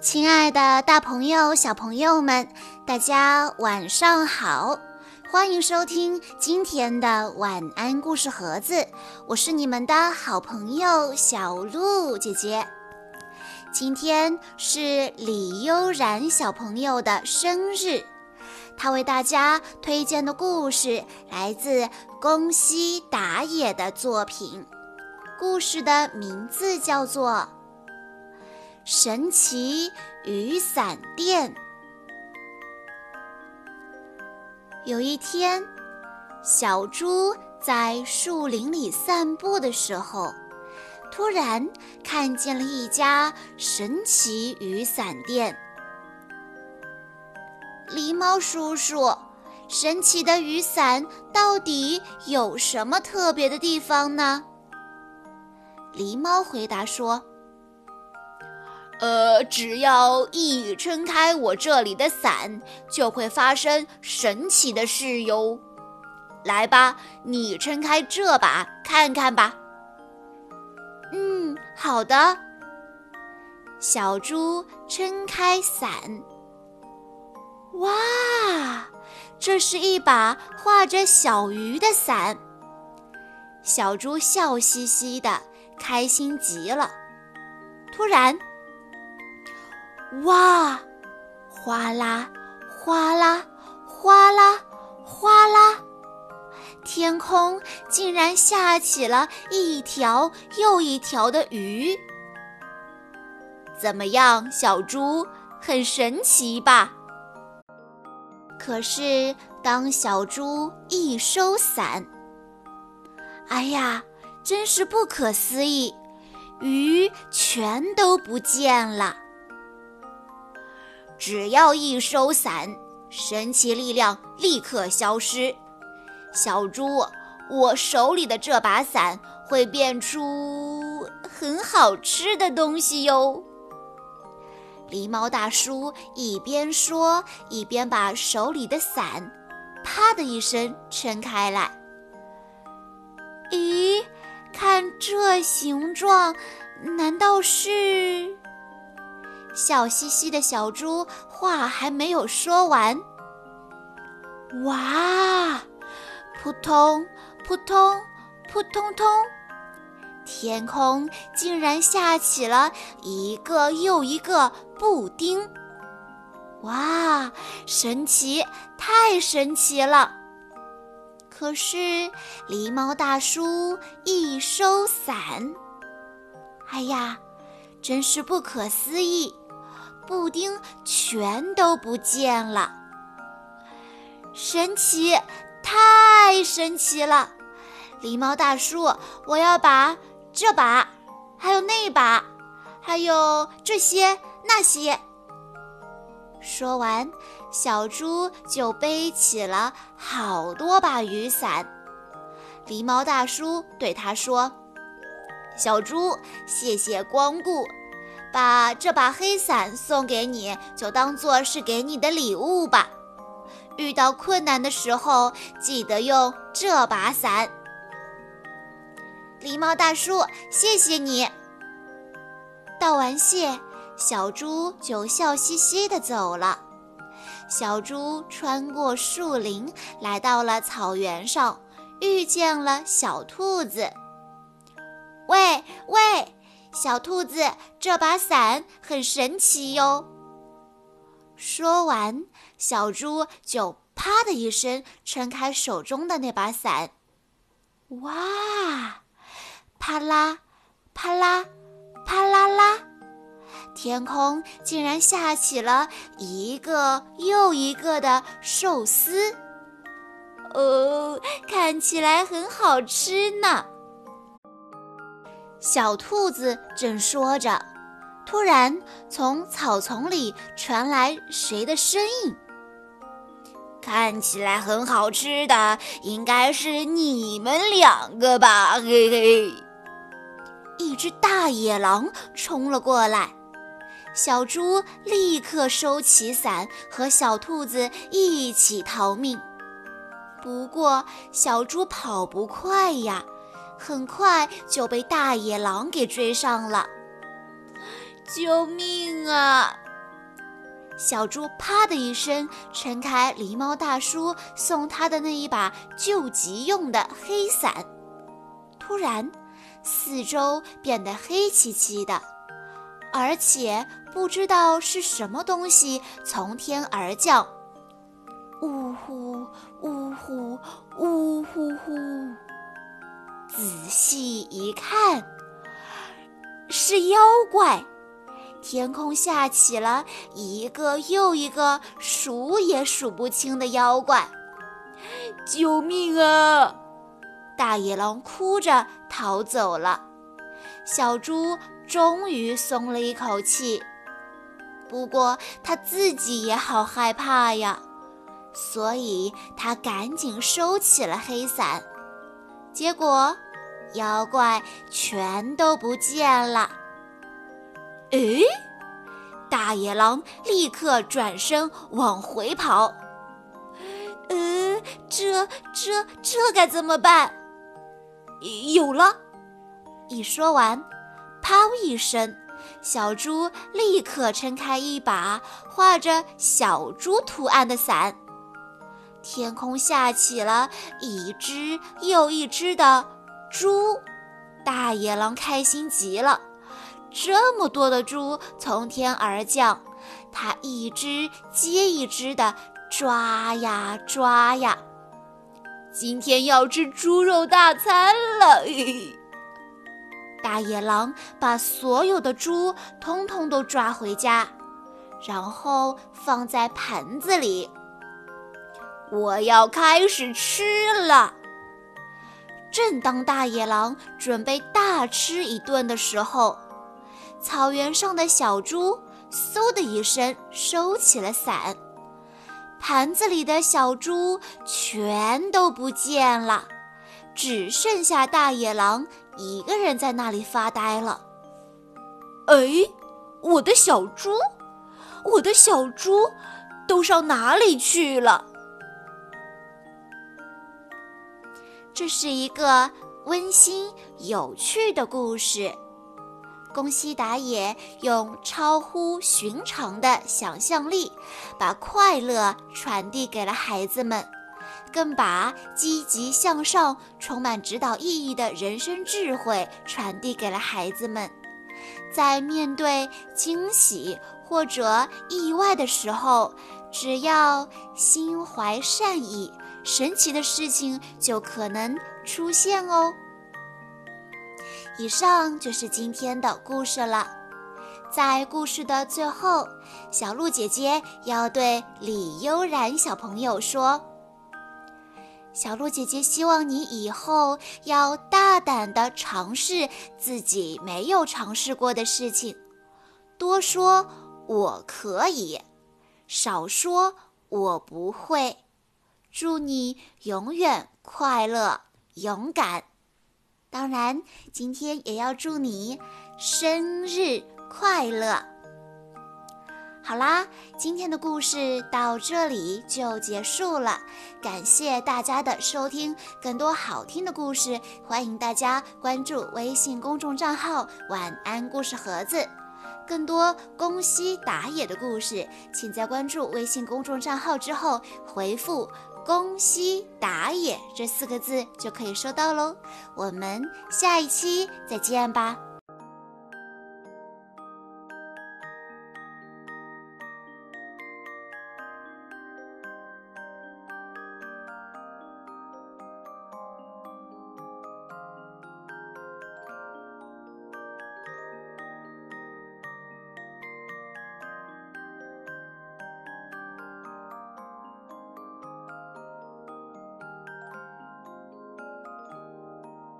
亲爱的，大朋友、小朋友们，大家晚上好！欢迎收听今天的晚安故事盒子，我是你们的好朋友小鹿姐姐。今天是李悠然小朋友的生日，他为大家推荐的故事来自宫西达也的作品，故事的名字叫做。神奇雨伞店。有一天，小猪在树林里散步的时候，突然看见了一家神奇雨伞店。狸猫叔叔，神奇的雨伞到底有什么特别的地方呢？狸猫回答说。呃，只要一撑开我这里的伞，就会发生神奇的事哟。来吧，你撑开这把看看吧。嗯，好的。小猪撑开伞，哇，这是一把画着小鱼的伞。小猪笑嘻嘻的，开心极了。突然，哇，哗啦，哗啦，哗啦，哗啦！天空竟然下起了一条又一条的鱼。怎么样，小猪，很神奇吧？可是当小猪一收伞，哎呀，真是不可思议，鱼全都不见了。只要一收伞，神奇力量立刻消失。小猪，我手里的这把伞会变出很好吃的东西哟。狸猫大叔一边说，一边把手里的伞“啪”的一声撑开来。咦，看这形状，难道是？笑嘻嘻的小猪话还没有说完，哇！扑通扑通扑通通，天空竟然下起了一个又一个布丁！哇，神奇，太神奇了！可是狸猫大叔一收伞，哎呀，真是不可思议！布丁全都不见了，神奇，太神奇了！狸猫大叔，我要把这把，还有那把，还有这些那些。说完，小猪就背起了好多把雨伞。狸猫大叔对他说：“小猪，谢谢光顾。”把这把黑伞送给你，就当做是给你的礼物吧。遇到困难的时候，记得用这把伞。狸猫大叔，谢谢你。道完谢，小猪就笑嘻嘻地走了。小猪穿过树林，来到了草原上，遇见了小兔子。喂喂！小兔子，这把伞很神奇哟。说完，小猪就啪的一声撑开手中的那把伞。哇！啪啦，啪啦，啪啦啦！天空竟然下起了一个又一个的寿司。哦，看起来很好吃呢。小兔子正说着，突然从草丛里传来谁的声音？看起来很好吃的，应该是你们两个吧？嘿嘿！一只大野狼冲了过来，小猪立刻收起伞，和小兔子一起逃命。不过，小猪跑不快呀。很快就被大野狼给追上了！救命啊！小猪啪的一声撑开狸猫大叔送他的那一把救急用的黑伞，突然，四周变得黑漆漆的，而且不知道是什么东西从天而降，呜呼呜呼呜呼呼。仔细一看，是妖怪。天空下起了一个又一个数也数不清的妖怪，救命啊！大野狼哭着逃走了，小猪终于松了一口气。不过他自己也好害怕呀，所以他赶紧收起了黑伞。结果，妖怪全都不见了。哎，大野狼立刻转身往回跑。呃，这这这该怎么办？有了！一说完，砰一声，小猪立刻撑开一把画着小猪图案的伞，天空下起了一只又一只的猪。大野狼开心极了。这么多的猪从天而降，它一只接一只的抓呀抓呀。今天要吃猪肉大餐了！大野狼把所有的猪通通都抓回家，然后放在盆子里。我要开始吃了。正当大野狼准备大吃一顿的时候，草原上的小猪嗖的一声收起了伞，盘子里的小猪全都不见了，只剩下大野狼一个人在那里发呆了。哎，我的小猪，我的小猪，都上哪里去了？这是一个温馨有趣的故事。宫西达也用超乎寻常的想象力，把快乐传递给了孩子们，更把积极向上、充满指导意义的人生智慧传递给了孩子们。在面对惊喜或者意外的时候，只要心怀善意，神奇的事情就可能出现哦。以上就是今天的故事了。在故事的最后，小鹿姐姐要对李悠然小朋友说：“小鹿姐姐希望你以后要大胆地尝试自己没有尝试过的事情，多说我可以，少说我不会。祝你永远快乐、勇敢。”当然，今天也要祝你生日快乐。好啦，今天的故事到这里就结束了，感谢大家的收听。更多好听的故事，欢迎大家关注微信公众账号“晚安故事盒子”。更多宫西达也的故事，请在关注微信公众账号之后回复。宫西打野这四个字就可以收到喽，我们下一期再见吧。